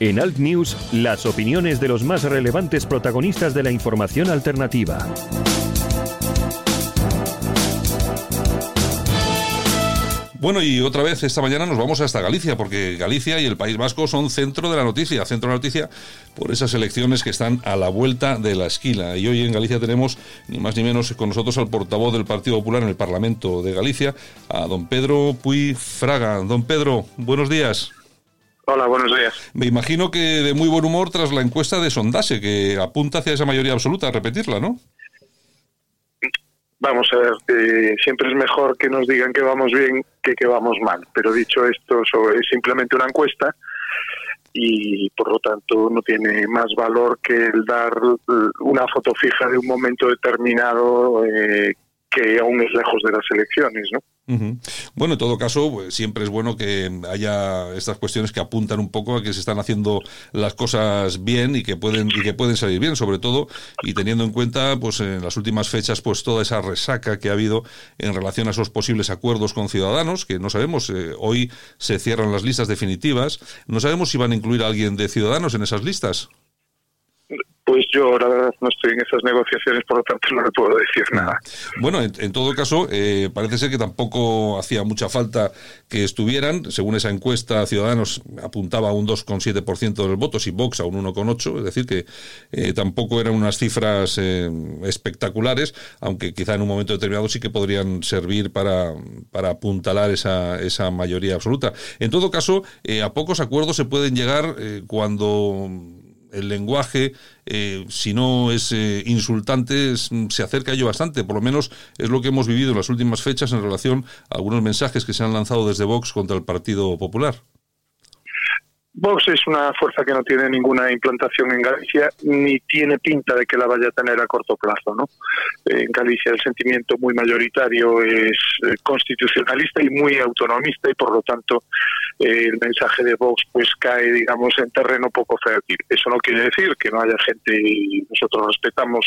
En Alt News, las opiniones de los más relevantes protagonistas de la información alternativa. Bueno, y otra vez esta mañana nos vamos hasta Galicia, porque Galicia y el País Vasco son centro de la noticia, centro de la noticia por esas elecciones que están a la vuelta de la esquina. Y hoy en Galicia tenemos, ni más ni menos, con nosotros al portavoz del Partido Popular en el Parlamento de Galicia, a don Pedro Puy Fraga. Don Pedro, buenos días. Hola, buenos días. Me imagino que de muy buen humor tras la encuesta de Sondase, que apunta hacia esa mayoría absoluta, a repetirla, ¿no? Vamos a ver, eh, siempre es mejor que nos digan que vamos bien que que vamos mal. Pero dicho esto, es simplemente una encuesta y por lo tanto no tiene más valor que el dar una foto fija de un momento determinado eh, que aún es lejos de las elecciones, ¿no? Bueno, en todo caso, pues, siempre es bueno que haya estas cuestiones que apuntan un poco a que se están haciendo las cosas bien y que pueden y que pueden salir bien, sobre todo y teniendo en cuenta, pues en las últimas fechas, pues toda esa resaca que ha habido en relación a esos posibles acuerdos con Ciudadanos, que no sabemos. Eh, hoy se cierran las listas definitivas, no sabemos si van a incluir a alguien de Ciudadanos en esas listas. Pues yo, verdad, no estoy en esas negociaciones, por lo tanto no le puedo decir nada. Bueno, en, todo caso, eh, parece ser que tampoco hacía mucha falta que estuvieran. Según esa encuesta, Ciudadanos apuntaba a un 2,7% de los votos y Vox a un 1,8%, es decir, que eh, tampoco eran unas cifras eh, espectaculares, aunque quizá en un momento determinado sí que podrían servir para, para apuntalar esa, esa mayoría absoluta. En todo caso, a pocos acuerdos se pueden llegar cuando el lenguaje, eh, si no es eh, insultante, se acerca a ello bastante. Por lo menos es lo que hemos vivido en las últimas fechas en relación a algunos mensajes que se han lanzado desde Vox contra el Partido Popular. Vox es una fuerza que no tiene ninguna implantación en Galicia ni tiene pinta de que la vaya a tener a corto plazo. ¿no? En Galicia el sentimiento muy mayoritario es eh, constitucionalista y muy autonomista y por lo tanto eh, el mensaje de Vox pues cae digamos en terreno poco fértil. Eso no quiere decir que no haya gente y nosotros respetamos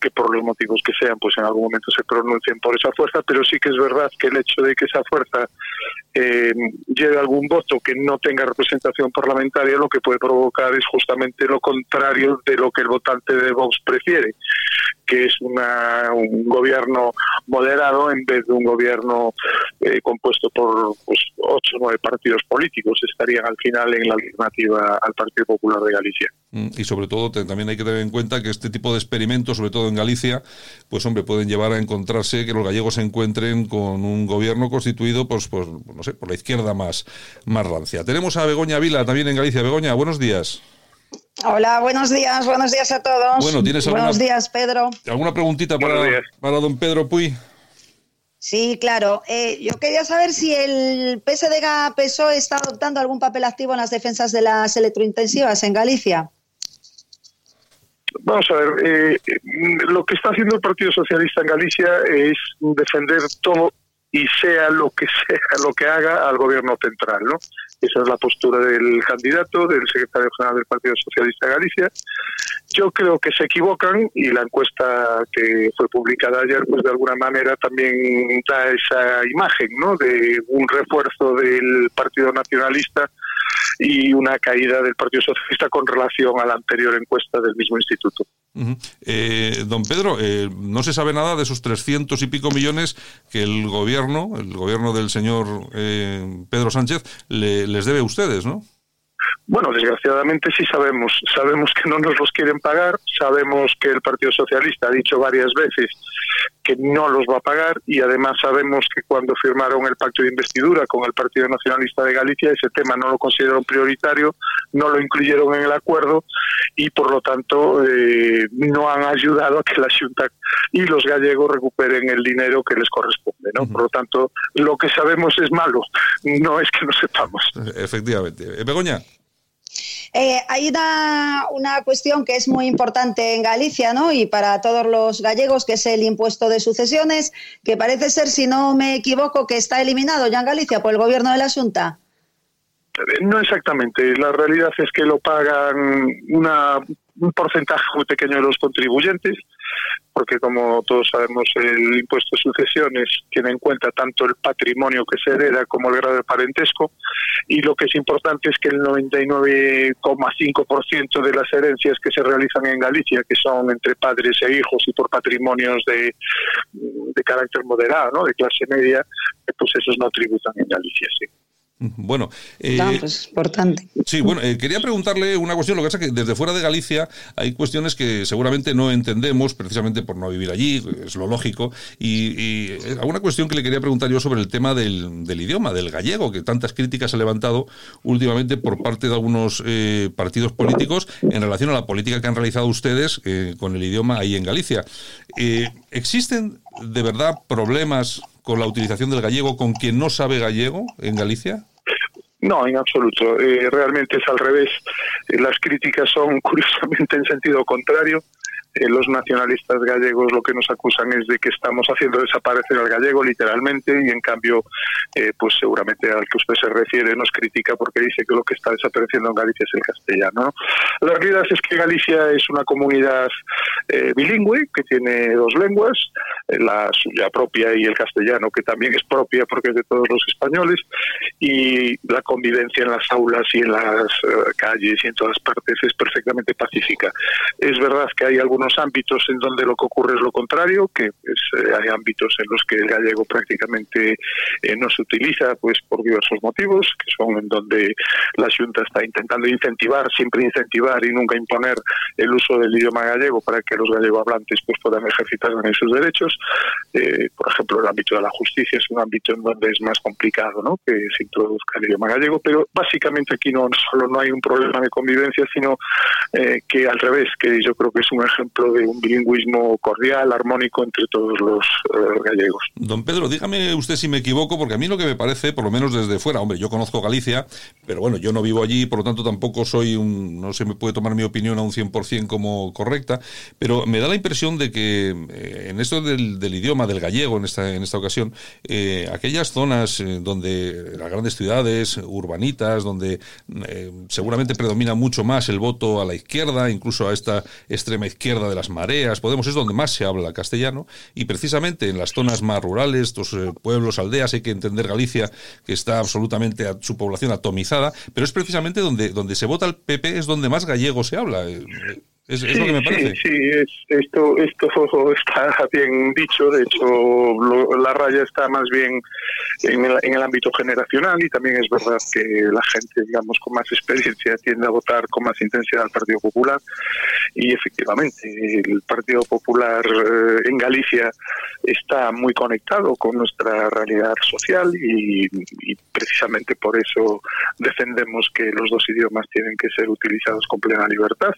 que por los motivos que sean pues en algún momento se pronuncien por esa fuerza, pero sí que es verdad que el hecho de que esa fuerza eh, lleve algún voto que no tenga representación parlamentaria lo que puede provocar es justamente lo contrario de lo que el votante de Vox prefiere, que es una, un gobierno moderado en vez de un gobierno eh, compuesto por pues, ocho o nueve partidos políticos. Estarían al final en la alternativa al Partido Popular de Galicia. Mm, y sobre todo también hay que tener en cuenta que este tipo de experimentos, sobre todo en Galicia, pues hombre, pueden llevar a encontrarse que los gallegos se encuentren con un gobierno constituido pues, pues no sé, por la izquierda más, más rancia. Tenemos a Begoña Vila también en Galicia. Begoña, buenos días. Hola, buenos días, buenos días a todos. Bueno, ¿tienes buenos días, Pedro. ¿Alguna preguntita para, para don Pedro Puy? Sí, claro. Eh, yo quería saber si el PSDG-PSOE está adoptando algún papel activo en las defensas de las electrointensivas en Galicia. Vamos a ver, eh, lo que está haciendo el Partido Socialista en Galicia es defender todo y sea lo que sea lo que haga al gobierno central, ¿no? Esa es la postura del candidato, del secretario general del Partido Socialista de Galicia. Yo creo que se equivocan y la encuesta que fue publicada ayer, pues de alguna manera también da esa imagen, ¿no? De un refuerzo del Partido Nacionalista y una caída del Partido Socialista con relación a la anterior encuesta del mismo instituto. Eh, don Pedro, eh, no se sabe nada de esos trescientos y pico millones que el gobierno, el gobierno del señor eh, Pedro Sánchez, les debe a ustedes, ¿no? Bueno, desgraciadamente sí sabemos. Sabemos que no nos los quieren pagar, sabemos que el Partido Socialista ha dicho varias veces que no los va a pagar y además sabemos que cuando firmaron el pacto de investidura con el Partido Nacionalista de Galicia ese tema no lo consideraron prioritario, no lo incluyeron en el acuerdo y por lo tanto eh, no han ayudado a que la Junta y los gallegos recuperen el dinero que les corresponde. ¿no? Por lo tanto, lo que sabemos es malo, no es que no sepamos. Efectivamente. Eh, Begoña. Eh, hay una, una, cuestión que es muy importante en Galicia, ¿no? Y para todos los gallegos, que es el impuesto de sucesiones, que parece ser, si no me equivoco, que está eliminado ya en Galicia por el gobierno de la Junta. No exactamente. La realidad es que lo pagan una, un porcentaje muy pequeño de los contribuyentes, porque como todos sabemos el impuesto de sucesiones tiene en cuenta tanto el patrimonio que se hereda como el grado de parentesco, y lo que es importante es que el 99,5% de las herencias que se realizan en Galicia, que son entre padres e hijos y por patrimonios de, de carácter moderado, ¿no? de clase media, pues esos no tributan en Galicia, sí. Bueno, eh, pues, importante. Sí, bueno, eh, quería preguntarle una cuestión. Lo que pasa es que desde fuera de Galicia hay cuestiones que seguramente no entendemos, precisamente por no vivir allí, es lo lógico. Y, eh, alguna cuestión que le quería preguntar yo sobre el tema del, idioma, del gallego, que tantas críticas ha levantado últimamente por parte de algunos partidos políticos en relación a la política que han realizado ustedes con el idioma ahí en Galicia. ¿Existen de verdad problemas con la utilización del gallego con quien no sabe gallego en Galicia? No, en absoluto. Eh, realmente es al revés. Eh, las críticas son curiosamente en sentido contrario. Eh, los nacionalistas gallegos lo que nos acusan es de que estamos haciendo desaparecer al gallego literalmente y en cambio eh, pues seguramente al que usted se refiere nos critica porque dice que lo que está desapareciendo en Galicia es el castellano. La realidad es que Galicia es una comunidad eh, bilingüe que tiene dos lenguas, la suya propia y el castellano que también es propia porque es de todos los españoles y la convivencia en las aulas y en las calles y en todas partes es perfectamente pacífica. Es verdad que hay algunos ámbitos en donde lo que ocurre es lo contrario, que pues, eh, hay ámbitos en los que el gallego prácticamente eh, no se utiliza pues por diversos motivos, que son en donde la Junta está intentando incentivar, siempre incentivar y nunca imponer el uso del idioma gallego para que los gallego hablantes pues puedan ejercitar en sus derechos. Eh, por ejemplo, el ámbito de la justicia es un ámbito en donde es más complicado ¿no? que se introduzca el idioma gallego, pero básicamente aquí no solo no hay un problema de convivencia, sino que al revés, que yo creo que es un ejemplo de un bilingüismo cordial, armónico entre todos los eh, gallegos. Don Pedro, dígame usted si me equivoco, porque a mí lo que me parece, por lo menos desde fuera, hombre, yo conozco Galicia, pero bueno, yo no vivo allí, por lo tanto tampoco soy un, no se me puede tomar mi opinión a un 100% como correcta, pero me da la impresión de que eh, en esto del, idioma, del gallego en esta, en esta ocasión, eh, aquellas zonas donde las grandes ciudades, urbanitas, donde seguramente predomina mucho más el voto a la izquierda, incluso a esta extrema izquierda, de las mareas, Podemos es donde más se habla castellano y precisamente en las zonas más rurales, estos eh, pueblos, aldeas, hay que entender Galicia que está absolutamente a su población atomizada, pero es precisamente donde, donde se vota el PP, es donde más gallego se habla. Es, sí, lo que me parece. Sí, es, esto, esto está bien dicho. De hecho, la raya está más bien en el, en el, ámbito generacional y también es verdad que la gente, digamos, con más experiencia tiende a votar con más intensidad al Partido Popular. Y efectivamente, el Partido Popular eh, en Galicia está muy conectado con nuestra realidad social y, y precisamente por eso defendemos que los dos idiomas tienen que ser utilizados con plena libertad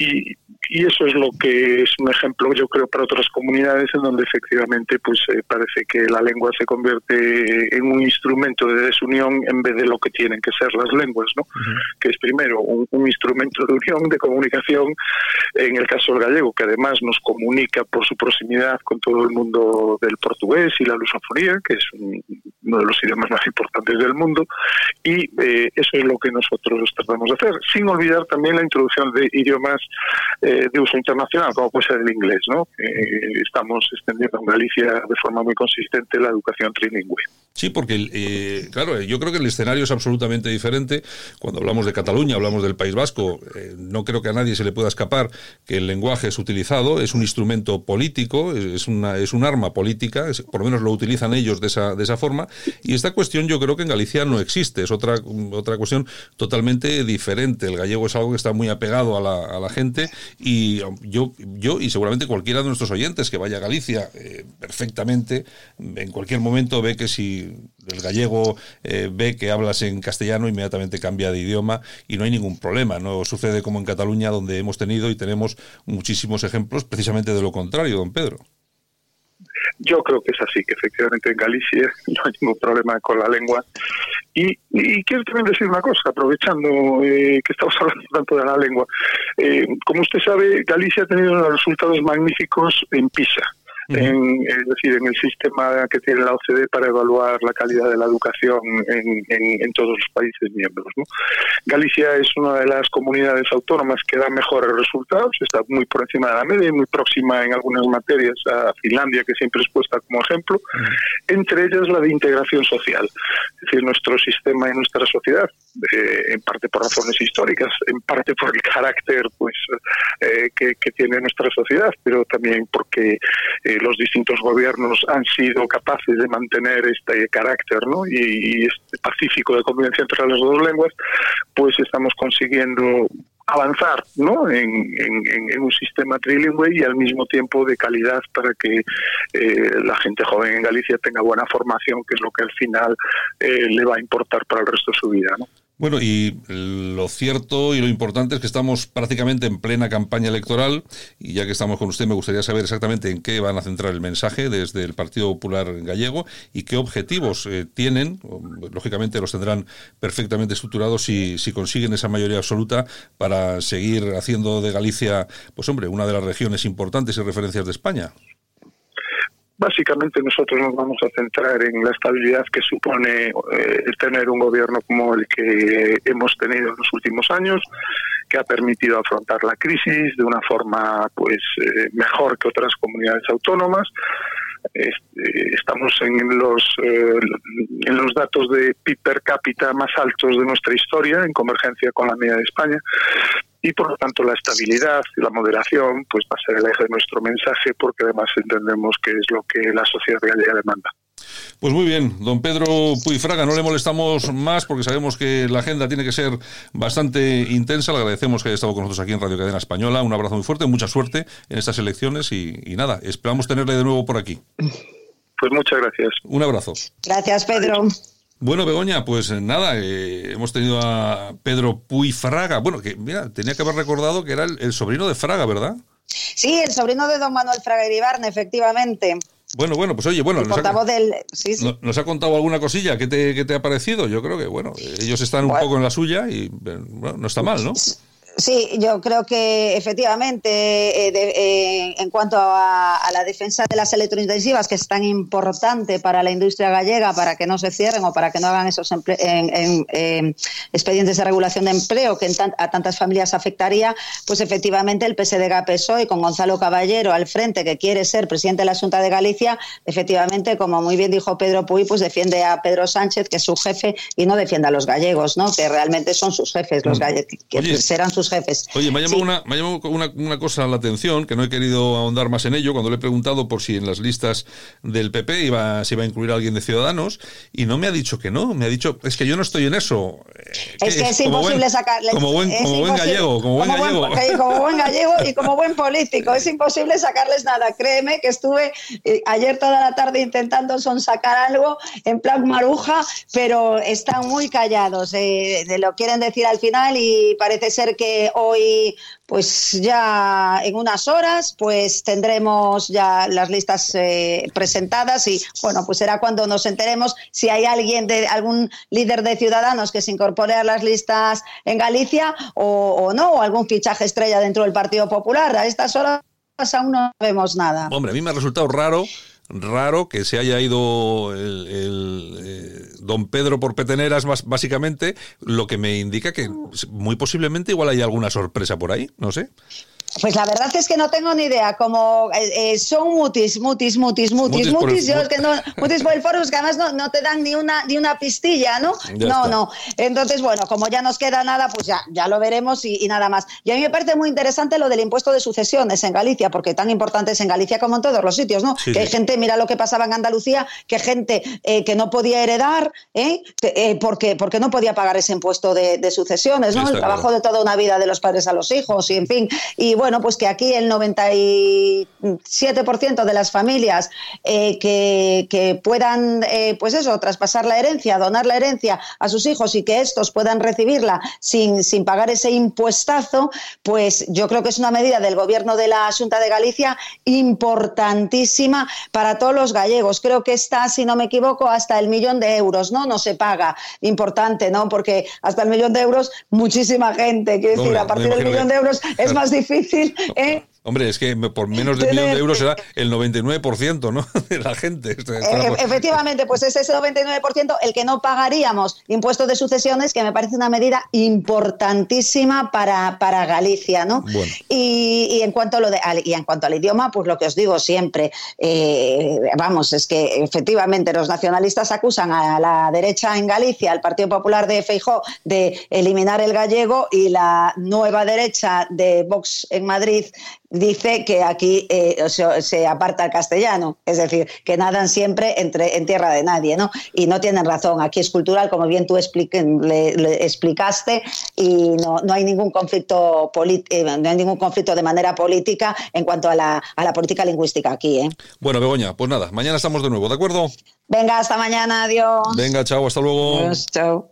y, y eso es lo que es un ejemplo, yo creo, para otras comunidades en donde efectivamente pues eh, parece que la lengua se convierte en un instrumento de desunión en vez de lo que tienen que ser las lenguas, ¿no? Que es primero un, instrumento de unión, de comunicación, en el caso del gallego, que además nos comunica por su proximidad con todo el mundo del portugués y la lusofonía, que es uno de los idiomas más importantes del mundo, y eh, eso es lo que nosotros tratamos de hacer, sin olvidar también la introducción de idiomas eh, de uso internacional, como puede ser el inglés. ¿no? Eh, estamos extendiendo en Galicia de forma muy consistente la educación trilingüe. Sí, porque, eh, claro, yo creo que el escenario es absolutamente diferente. Cuando hablamos de Cataluña, hablamos del País Vasco, no creo que a nadie se le pueda escapar que el lenguaje es utilizado, es un instrumento político, es, una, es un arma política, por lo menos lo utilizan ellos de esa, de esa forma, y esta cuestión yo creo que en Galicia no existe, es otra, otra cuestión totalmente diferente. El gallego es algo que está muy apegado a la, a la gente y yo, yo y seguramente cualquiera de nuestros oyentes que vaya a Galicia eh, perfectamente, en cualquier momento ve que si el gallego eh, ve que hablas en castellano, inmediatamente cambia de idioma y no hay ningún problema. No sucede como en Cataluña, donde hemos tenido y tenemos muchísimos ejemplos precisamente de lo contrario, don Pedro. Yo creo que es así, que efectivamente en Galicia no hay ningún problema con la lengua. Y, quiero también decir una cosa, aprovechando eh, que estamos hablando tanto de la lengua. Eh, como usted sabe, Galicia ha tenido unos resultados magníficos en PISA en, es decir, en el sistema que tiene la OCDE para evaluar la calidad de la educación en, en, todos los países miembros. Galicia es una de las comunidades autónomas que da mejores resultados, está muy por encima de la media y muy próxima en algunas materias a Finlandia, que siempre es puesta como ejemplo, entre ellas la de integración social. Es decir, nuestro sistema y nuestra sociedad, eh, en parte por razones históricas, en parte por el carácter pues eh, que, tiene nuestra sociedad, pero también porque eh, los distintos gobiernos han sido capaces de mantener este carácter ¿no? y, este pacífico de convivencia entre las dos lenguas, pues estamos consiguiendo avanzar ¿no? En, un sistema trilingüe y al mismo tiempo de calidad para que eh, la gente joven en Galicia tenga buena formación, que es lo que al final eh, le va a importar para el resto de su vida. ¿no? Bueno, y lo cierto y lo importante es que estamos prácticamente en plena campaña electoral y ya que estamos con usted me gustaría saber exactamente en qué van a centrar el mensaje desde el Partido Popular Gallego y qué objetivos eh, tienen. Lógicamente los tendrán perfectamente estructurados si, si consiguen esa mayoría absoluta para seguir haciendo de Galicia, pues hombre, una de las regiones importantes y referencias de España. Básicamente nosotros nos vamos a centrar en la estabilidad que supone eh, tener un gobierno como el que hemos tenido en los últimos años, que ha permitido afrontar la crisis de una forma pues eh, mejor que otras comunidades autónomas. Este, estamos en los eh, en los datos de PIB per cápita más altos de nuestra historia en convergencia con la media de España y por lo tanto la estabilidad y la moderación pues va a ser el eje de nuestro mensaje porque además entendemos que es lo que la sociedad gallega demanda. Pues muy bien, don Pedro Puyfraga, no le molestamos más porque sabemos que la agenda tiene que ser bastante intensa. Le agradecemos que haya estado con nosotros aquí en Radio Cadena Española. Un abrazo muy fuerte, mucha suerte en estas elecciones y, y nada, esperamos tenerle de nuevo por aquí. Pues muchas gracias. Un abrazo. Gracias, Pedro. Bueno, Begoña, pues nada, eh, hemos tenido a Pedro Puy Fraga. Bueno, que mira, tenía que haber recordado que era el, sobrino de Fraga, ¿verdad? Sí, el sobrino de don Manuel Fraga Iribarne, efectivamente. Bueno, bueno, pues oye, bueno, nos ha, del... nos ha, contado alguna cosilla. ¿Qué te, qué te ha parecido? Yo creo que, bueno, ellos están un poco en la suya y bueno, no está mal, ¿no? Sí, yo creo que efectivamente eh, eh, en cuanto a, la defensa de las electrointensivas, que es tan importante para la industria gallega, para que no se cierren o para que no hagan esos en, expedientes de regulación de empleo que a tantas familias afectaría, pues efectivamente el PSDG PSOE con Gonzalo Caballero al frente, que quiere ser presidente de la Junta de Galicia, efectivamente, como muy bien dijo Pedro Puy, pues defiende a Pedro Sánchez, que es su jefe, y no defiende a los gallegos, ¿no? que realmente son sus jefes, los gallegos, que serán sus jefes. Oye, me ha llamado, una, me una, una, cosa la atención, que no he querido ahondar más en ello, cuando le he preguntado por si en las listas del PP iba, se iba a incluir a alguien de Ciudadanos, y no me ha dicho que no, me ha dicho, es que yo no estoy en eso. Es que es, imposible sacarle. Como buen, como buen gallego, como buen gallego. como buen gallego y como buen político, es imposible sacarles nada. Créeme que estuve eh, ayer toda la tarde intentando son sacar algo en plan maruja, pero están muy callados. Eh, lo quieren decir al final y parece ser que hoy, pues ya en unas horas, pues tendremos ya las listas eh, presentadas y bueno, pues será cuando nos enteremos si hay alguien de algún líder de Ciudadanos que se incorpore a las listas en Galicia o, o no, o algún fichaje estrella dentro del Partido Popular. A estas horas aún no vemos nada. Hombre, a mí me ha resultado raro raro que se haya ido el, eh, don Pedro por peteneras básicamente, lo que me indica que muy posiblemente igual hay alguna sorpresa por ahí, no sé. Pues la verdad es que no tengo ni idea. Como eh, eh, son mutis, mutis, mutis, mutis, mutis, yo es que no, mutis por el foro, que además no, no, te dan ni una, ni una pistilla, ¿no? no, no. Entonces, bueno, como ya nos queda nada, pues ya, ya lo veremos y, nada más. Y a mí me parece muy interesante lo del impuesto de sucesiones en Galicia, porque tan importante es en Galicia como en todos los sitios, ¿no? que hay gente, mira lo que pasaba en Andalucía, que gente eh, que no podía heredar, ¿eh? porque, porque no podía pagar ese impuesto de, sucesiones, ¿no? el trabajo de toda una vida de los padres a los hijos, y en fin. Y bueno, pues que aquí el 97% de las familias eh, que, que, puedan, eh, pues eso, traspasar la herencia, donar la herencia a sus hijos y que estos puedan recibirla sin, sin pagar ese impuestazo, pues yo creo que es una medida del gobierno de la Junta de Galicia importantísima para todos los gallegos. Creo que está, si no me equivoco, hasta el millón de euros, ¿no? No se paga. Importante, ¿no? Porque hasta el millón de euros, muchísima gente. Quiero decir, a partir del millón de euros es más difícil. ¿Eh? Hombre, es que por menos de un millón de euros será el 99% ¿no? de la gente. E-, efectivamente, pues es ese 99% el que no pagaríamos impuestos de sucesiones, que me parece una medida importantísima para, para Galicia. ¿no? Y, en cuanto a lo de, y en cuanto al idioma, pues lo que os digo siempre, eh, vamos, es que efectivamente los nacionalistas acusan a la derecha en Galicia, al Partido Popular de Feijó, de eliminar el gallego y la nueva derecha de Vox en Madrid dice que aquí eh, se, aparta el castellano, es decir, que nadan siempre entre, en tierra de nadie, ¿no? Y no tienen razón, aquí es cultural, como bien tú le, explicaste, y no, no hay ningún conflicto eh, no hay ningún conflicto de manera política en cuanto a la, a la política lingüística aquí, ¿eh? Bueno, Begoña, pues nada, mañana estamos de nuevo, ¿de acuerdo? Venga, hasta mañana, adiós. Venga, chao, hasta luego. chao.